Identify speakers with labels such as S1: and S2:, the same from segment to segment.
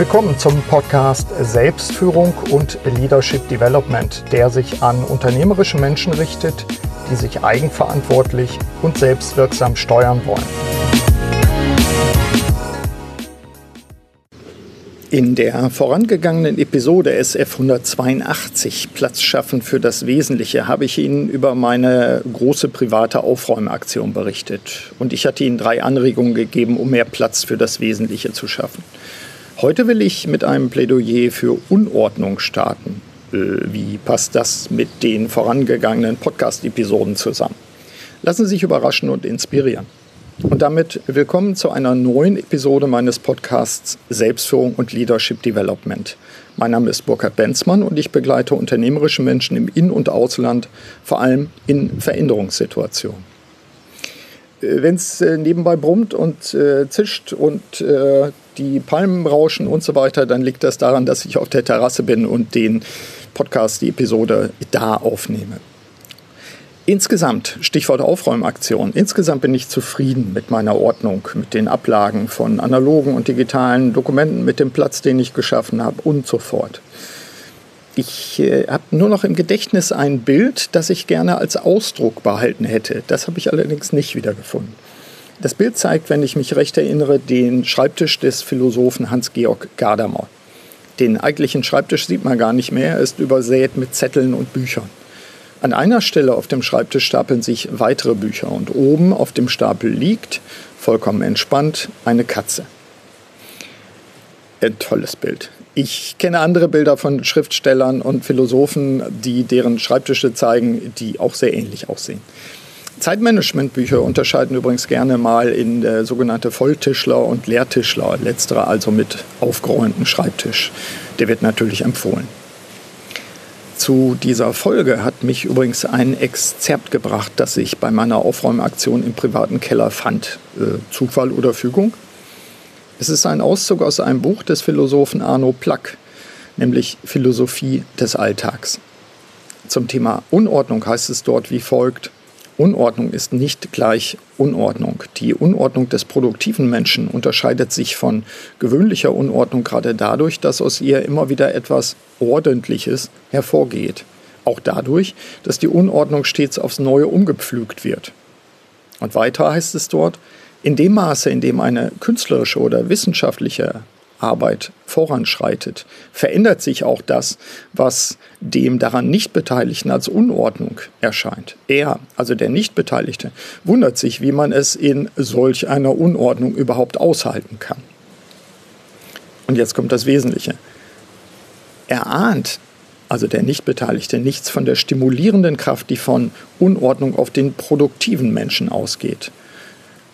S1: Willkommen zum Podcast Selbstführung und Leadership Development, der sich an unternehmerische Menschen richtet, die sich eigenverantwortlich und selbstwirksam steuern wollen. In der vorangegangenen Episode SF 182 Platz schaffen für das Wesentliche habe ich Ihnen über meine große private Aufräumaktion berichtet. Und ich hatte Ihnen drei Anregungen gegeben, um mehr Platz für das Wesentliche zu schaffen. Heute will ich mit einem Plädoyer für Unordnung starten. Äh, wie passt das mit den vorangegangenen Podcast-Episoden zusammen? Lassen Sie sich überraschen und inspirieren. Und damit willkommen zu einer neuen Episode meines Podcasts Selbstführung und Leadership Development. Mein Name ist Burkhard Benzmann und ich begleite unternehmerische Menschen im In- und Ausland, vor allem in Veränderungssituationen. Wenn es äh, nebenbei brummt und äh, zischt und äh, die Palmen rauschen und so weiter, dann liegt das daran, dass ich auf der Terrasse bin und den Podcast, die Episode da aufnehme. Insgesamt, Stichwort Aufräumaktion, insgesamt bin ich zufrieden mit meiner Ordnung, mit den Ablagen von analogen und digitalen Dokumenten, mit dem Platz, den ich geschaffen habe und so fort. Ich äh, habe nur noch im Gedächtnis ein Bild, das ich gerne als Ausdruck behalten hätte. Das habe ich allerdings nicht wiedergefunden. Das Bild zeigt, wenn ich mich recht erinnere, den Schreibtisch des Philosophen Hans-Georg Gadamer. Den eigentlichen Schreibtisch sieht man gar nicht mehr, er ist übersät mit Zetteln und Büchern. An einer Stelle auf dem Schreibtisch stapeln sich weitere Bücher und oben auf dem Stapel liegt, vollkommen entspannt, eine Katze. Ein tolles Bild. Ich kenne andere Bilder von Schriftstellern und Philosophen, die deren Schreibtische zeigen, die auch sehr ähnlich aussehen. Zeitmanagementbücher unterscheiden übrigens gerne mal in äh, sogenannte Volltischler und Leertischler, letztere also mit aufgeräumtem Schreibtisch. Der wird natürlich empfohlen. Zu dieser Folge hat mich übrigens ein Exzerpt gebracht, das ich bei meiner Aufräumaktion im privaten Keller fand. Äh, Zufall oder Fügung? Es ist ein Auszug aus einem Buch des Philosophen Arno Plack, nämlich Philosophie des Alltags. Zum Thema Unordnung heißt es dort wie folgt. Unordnung ist nicht gleich Unordnung. Die Unordnung des produktiven Menschen unterscheidet sich von gewöhnlicher Unordnung gerade dadurch, dass aus ihr immer wieder etwas Ordentliches hervorgeht. Auch dadurch, dass die Unordnung stets aufs Neue umgepflügt wird. Und weiter heißt es dort, in dem Maße, in dem eine künstlerische oder wissenschaftliche Arbeit voranschreitet, verändert sich auch das, was dem daran nicht Beteiligten als Unordnung erscheint. Er, also der Nichtbeteiligte, wundert sich, wie man es in solch einer Unordnung überhaupt aushalten kann. Und jetzt kommt das Wesentliche. Er ahnt, also der Nichtbeteiligte, nichts von der stimulierenden Kraft, die von Unordnung auf den produktiven Menschen ausgeht.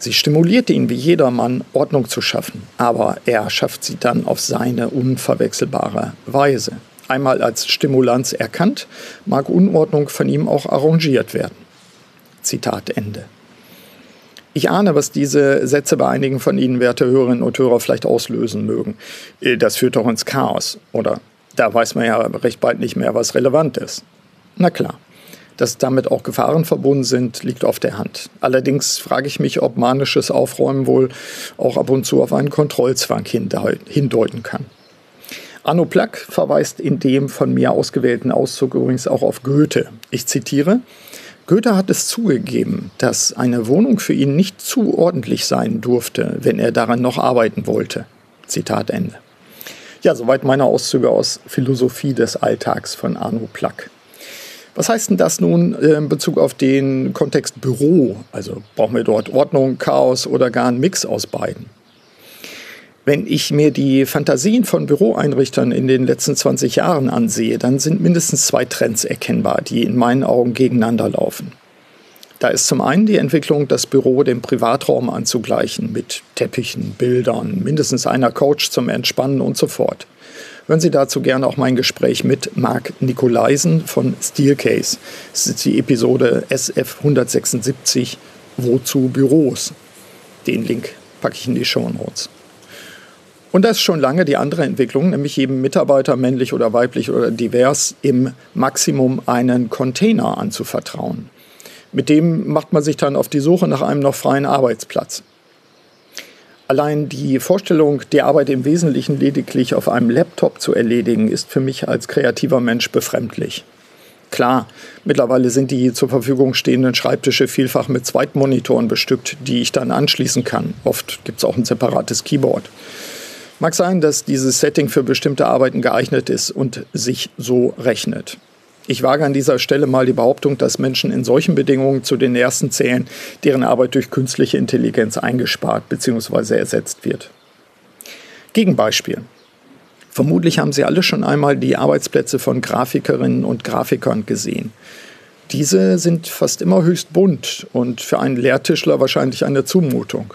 S1: Sie stimuliert ihn wie jedermann, Ordnung zu schaffen, aber er schafft sie dann auf seine unverwechselbare Weise. Einmal als Stimulanz erkannt, mag Unordnung von ihm auch arrangiert werden. Zitat Ende. Ich ahne, was diese Sätze bei einigen von Ihnen, werte Hörerinnen und Hörer, vielleicht auslösen mögen. Das führt doch ins Chaos. Oder da weiß man ja recht bald nicht mehr, was relevant ist. Na klar. Dass damit auch Gefahren verbunden sind, liegt auf der Hand. Allerdings frage ich mich, ob manisches Aufräumen wohl auch ab und zu auf einen Kontrollzwang hindeuten kann. Arno Plack verweist in dem von mir ausgewählten Auszug übrigens auch auf Goethe. Ich zitiere, Goethe hat es zugegeben, dass eine Wohnung für ihn nicht zu ordentlich sein durfte, wenn er daran noch arbeiten wollte. Zitat Ende. Ja, soweit meine Auszüge aus Philosophie des Alltags von Arno Plack. Was heißt denn das nun in Bezug auf den Kontext Büro? Also brauchen wir dort Ordnung, Chaos oder gar einen Mix aus beiden? Wenn ich mir die Fantasien von Büroeinrichtern in den letzten 20 Jahren ansehe, dann sind mindestens zwei Trends erkennbar, die in meinen Augen gegeneinander laufen. Da ist zum einen die Entwicklung, das Büro dem Privatraum anzugleichen, mit Teppichen, Bildern, mindestens einer Couch zum Entspannen und so fort. Hören Sie dazu gerne auch mein Gespräch mit Marc Nikolaisen von Steelcase. Das ist die Episode SF 176 Wozu Büros? Den Link packe ich in die Show Notes. Und das ist schon lange die andere Entwicklung, nämlich jedem Mitarbeiter, männlich oder weiblich oder divers, im Maximum einen Container anzuvertrauen. Mit dem macht man sich dann auf die Suche nach einem noch freien Arbeitsplatz. Allein die Vorstellung, die Arbeit im Wesentlichen lediglich auf einem Laptop zu erledigen, ist für mich als kreativer Mensch befremdlich. Klar, mittlerweile sind die zur Verfügung stehenden Schreibtische vielfach mit Zweitmonitoren bestückt, die ich dann anschließen kann. Oft gibt es auch ein separates Keyboard. Mag sein, dass dieses Setting für bestimmte Arbeiten geeignet ist und sich so rechnet. Ich wage an dieser Stelle mal die Behauptung, dass Menschen in solchen Bedingungen zu den ersten zählen, deren Arbeit durch künstliche Intelligenz eingespart bzw. ersetzt wird. Gegenbeispiel. Vermutlich haben Sie alle schon einmal die Arbeitsplätze von Grafikerinnen und Grafikern gesehen. Diese sind fast immer höchst bunt und für einen Lehrtischler wahrscheinlich eine Zumutung.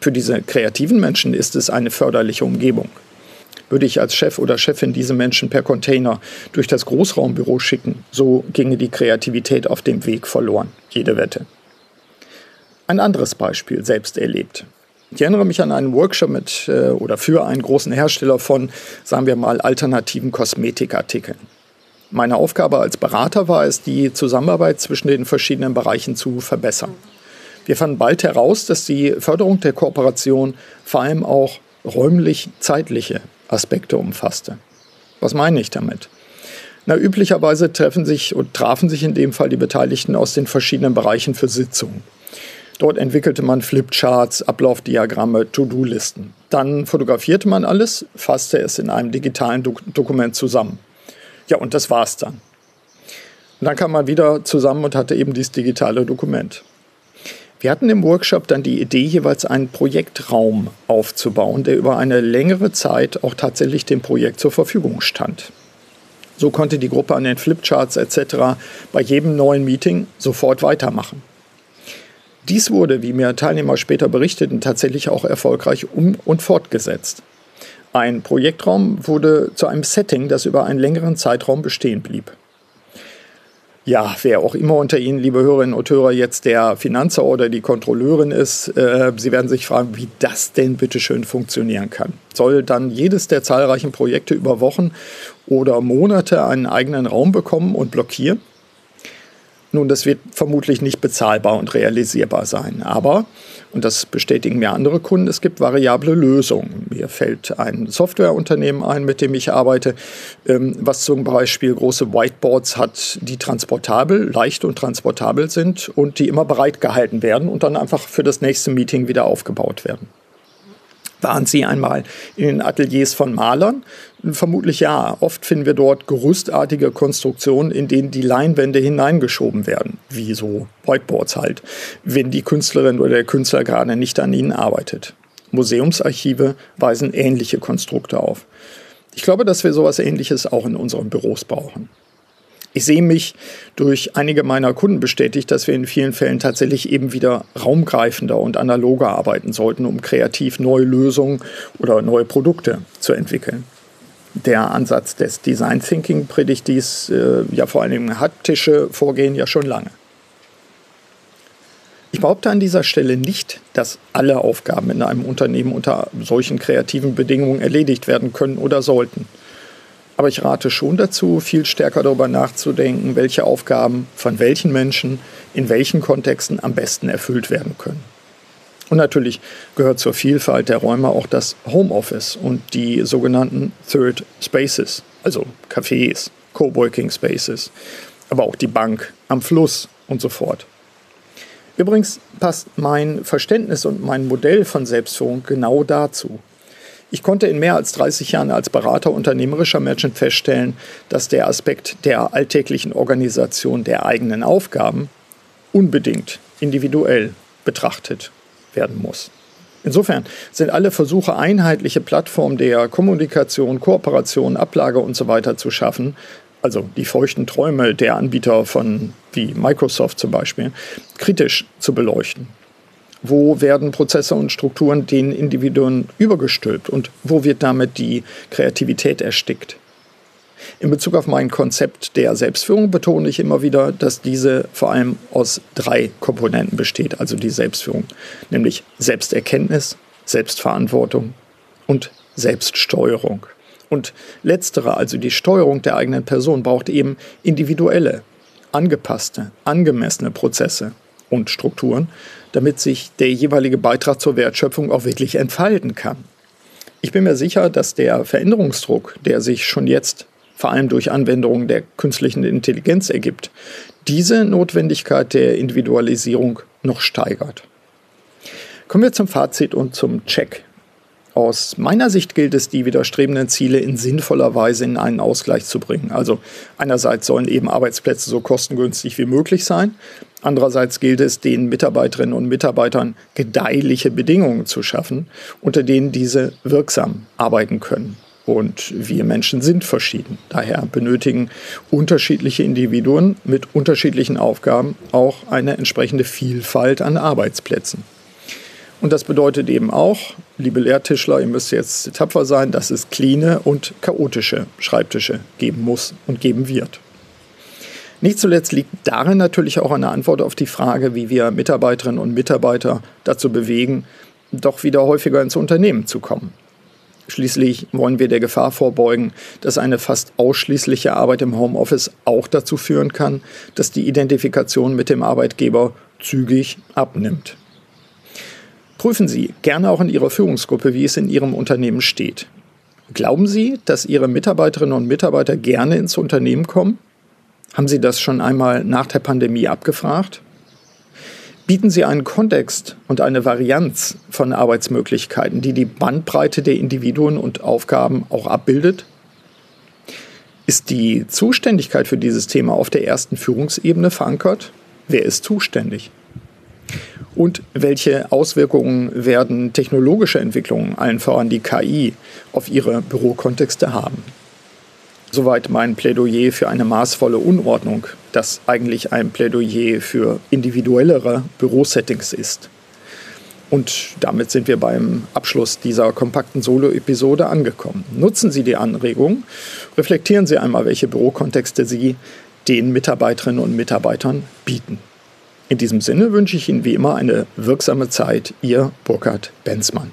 S1: Für diese kreativen Menschen ist es eine förderliche Umgebung. Würde ich als Chef oder Chefin diese Menschen per Container durch das Großraumbüro schicken, so ginge die Kreativität auf dem Weg verloren. Jede Wette. Ein anderes Beispiel, selbst erlebt. Ich erinnere mich an einen Workshop mit äh, oder für einen großen Hersteller von, sagen wir mal, alternativen Kosmetikartikeln. Meine Aufgabe als Berater war es, die Zusammenarbeit zwischen den verschiedenen Bereichen zu verbessern. Wir fanden bald heraus, dass die Förderung der Kooperation vor allem auch räumlich-zeitliche Aspekte umfasste. Was meine ich damit? Na, üblicherweise treffen sich und trafen sich in dem Fall die Beteiligten aus den verschiedenen Bereichen für Sitzungen. Dort entwickelte man Flipcharts, Ablaufdiagramme, To-Do-Listen. Dann fotografierte man alles, fasste es in einem digitalen Dok Dokument zusammen. Ja, und das war's dann. Und dann kam man wieder zusammen und hatte eben dieses digitale Dokument. Wir hatten im Workshop dann die Idee, jeweils einen Projektraum aufzubauen, der über eine längere Zeit auch tatsächlich dem Projekt zur Verfügung stand. So konnte die Gruppe an den Flipcharts etc. bei jedem neuen Meeting sofort weitermachen. Dies wurde, wie mir Teilnehmer später berichteten, tatsächlich auch erfolgreich um und fortgesetzt. Ein Projektraum wurde zu einem Setting, das über einen längeren Zeitraum bestehen blieb. Ja, wer auch immer unter Ihnen, liebe Hörerinnen und Hörer, jetzt der Finanzer oder die Kontrolleurin ist, äh, Sie werden sich fragen, wie das denn bitte schön funktionieren kann. Soll dann jedes der zahlreichen Projekte über Wochen oder Monate einen eigenen Raum bekommen und blockieren? Nun, das wird vermutlich nicht bezahlbar und realisierbar sein. Aber, und das bestätigen mir andere Kunden, es gibt variable Lösungen. Mir fällt ein Softwareunternehmen ein, mit dem ich arbeite, ähm, was zum Beispiel große Whiteboards hat, die transportabel, leicht und transportabel sind und die immer bereit gehalten werden und dann einfach für das nächste Meeting wieder aufgebaut werden. Waren Sie einmal in den Ateliers von Malern? Vermutlich ja. Oft finden wir dort gerüstartige Konstruktionen, in denen die Leinwände hineingeschoben werden, wie so Whiteboards halt, wenn die Künstlerin oder der Künstler gerade nicht an ihnen arbeitet. Museumsarchive weisen ähnliche Konstrukte auf. Ich glaube, dass wir sowas Ähnliches auch in unseren Büros brauchen. Ich sehe mich durch einige meiner Kunden bestätigt, dass wir in vielen Fällen tatsächlich eben wieder raumgreifender und analoger arbeiten sollten, um kreativ neue Lösungen oder neue Produkte zu entwickeln. Der Ansatz des Design Thinking predigt dies äh, ja vor allem haptische Vorgehen ja schon lange. Ich behaupte an dieser Stelle nicht, dass alle Aufgaben in einem Unternehmen unter solchen kreativen Bedingungen erledigt werden können oder sollten. Aber ich rate schon dazu, viel stärker darüber nachzudenken, welche Aufgaben von welchen Menschen in welchen Kontexten am besten erfüllt werden können. Und natürlich gehört zur Vielfalt der Räume auch das Homeoffice und die sogenannten Third Spaces, also Cafés, Coworking Spaces, aber auch die Bank am Fluss und so fort. Übrigens passt mein Verständnis und mein Modell von Selbstführung genau dazu. Ich konnte in mehr als 30 Jahren als Berater unternehmerischer Menschen feststellen, dass der Aspekt der alltäglichen Organisation der eigenen Aufgaben unbedingt individuell betrachtet werden muss. Insofern sind alle Versuche, einheitliche Plattformen der Kommunikation, Kooperation, Ablage usw. So zu schaffen, also die feuchten Träume der Anbieter von wie Microsoft zum Beispiel, kritisch zu beleuchten. Wo werden Prozesse und Strukturen den Individuen übergestülpt und wo wird damit die Kreativität erstickt? In Bezug auf mein Konzept der Selbstführung betone ich immer wieder, dass diese vor allem aus drei Komponenten besteht, also die Selbstführung, nämlich Selbsterkenntnis, Selbstverantwortung und Selbststeuerung. Und letztere, also die Steuerung der eigenen Person, braucht eben individuelle, angepasste, angemessene Prozesse und Strukturen, damit sich der jeweilige Beitrag zur Wertschöpfung auch wirklich entfalten kann. Ich bin mir sicher, dass der Veränderungsdruck, der sich schon jetzt vor allem durch Anwendungen der künstlichen Intelligenz ergibt, diese Notwendigkeit der Individualisierung noch steigert. Kommen wir zum Fazit und zum Check. Aus meiner Sicht gilt es, die widerstrebenden Ziele in sinnvoller Weise in einen Ausgleich zu bringen. Also einerseits sollen eben Arbeitsplätze so kostengünstig wie möglich sein, andererseits gilt es, den Mitarbeiterinnen und Mitarbeitern gedeihliche Bedingungen zu schaffen, unter denen diese wirksam arbeiten können. Und wir Menschen sind verschieden. Daher benötigen unterschiedliche Individuen mit unterschiedlichen Aufgaben auch eine entsprechende Vielfalt an Arbeitsplätzen. Und das bedeutet eben auch, liebe Lehrtischler, ihr müsst jetzt tapfer sein, dass es cleane und chaotische Schreibtische geben muss und geben wird. Nicht zuletzt liegt darin natürlich auch eine Antwort auf die Frage, wie wir Mitarbeiterinnen und Mitarbeiter dazu bewegen, doch wieder häufiger ins Unternehmen zu kommen. Schließlich wollen wir der Gefahr vorbeugen, dass eine fast ausschließliche Arbeit im Homeoffice auch dazu führen kann, dass die Identifikation mit dem Arbeitgeber zügig abnimmt. Prüfen Sie gerne auch in Ihrer Führungsgruppe, wie es in Ihrem Unternehmen steht. Glauben Sie, dass Ihre Mitarbeiterinnen und Mitarbeiter gerne ins Unternehmen kommen? Haben Sie das schon einmal nach der Pandemie abgefragt? bieten sie einen Kontext und eine Varianz von Arbeitsmöglichkeiten, die die Bandbreite der Individuen und Aufgaben auch abbildet? Ist die Zuständigkeit für dieses Thema auf der ersten Führungsebene verankert? Wer ist zuständig? Und welche Auswirkungen werden technologische Entwicklungen, allen voran die KI, auf ihre Bürokontexte haben? Soweit mein Plädoyer für eine maßvolle Unordnung, das eigentlich ein Plädoyer für individuellere Bürosettings ist. Und damit sind wir beim Abschluss dieser kompakten Solo-Episode angekommen. Nutzen Sie die Anregung, reflektieren Sie einmal, welche Bürokontexte Sie den Mitarbeiterinnen und Mitarbeitern bieten. In diesem Sinne wünsche ich Ihnen wie immer eine wirksame Zeit. Ihr Burkhard Benzmann.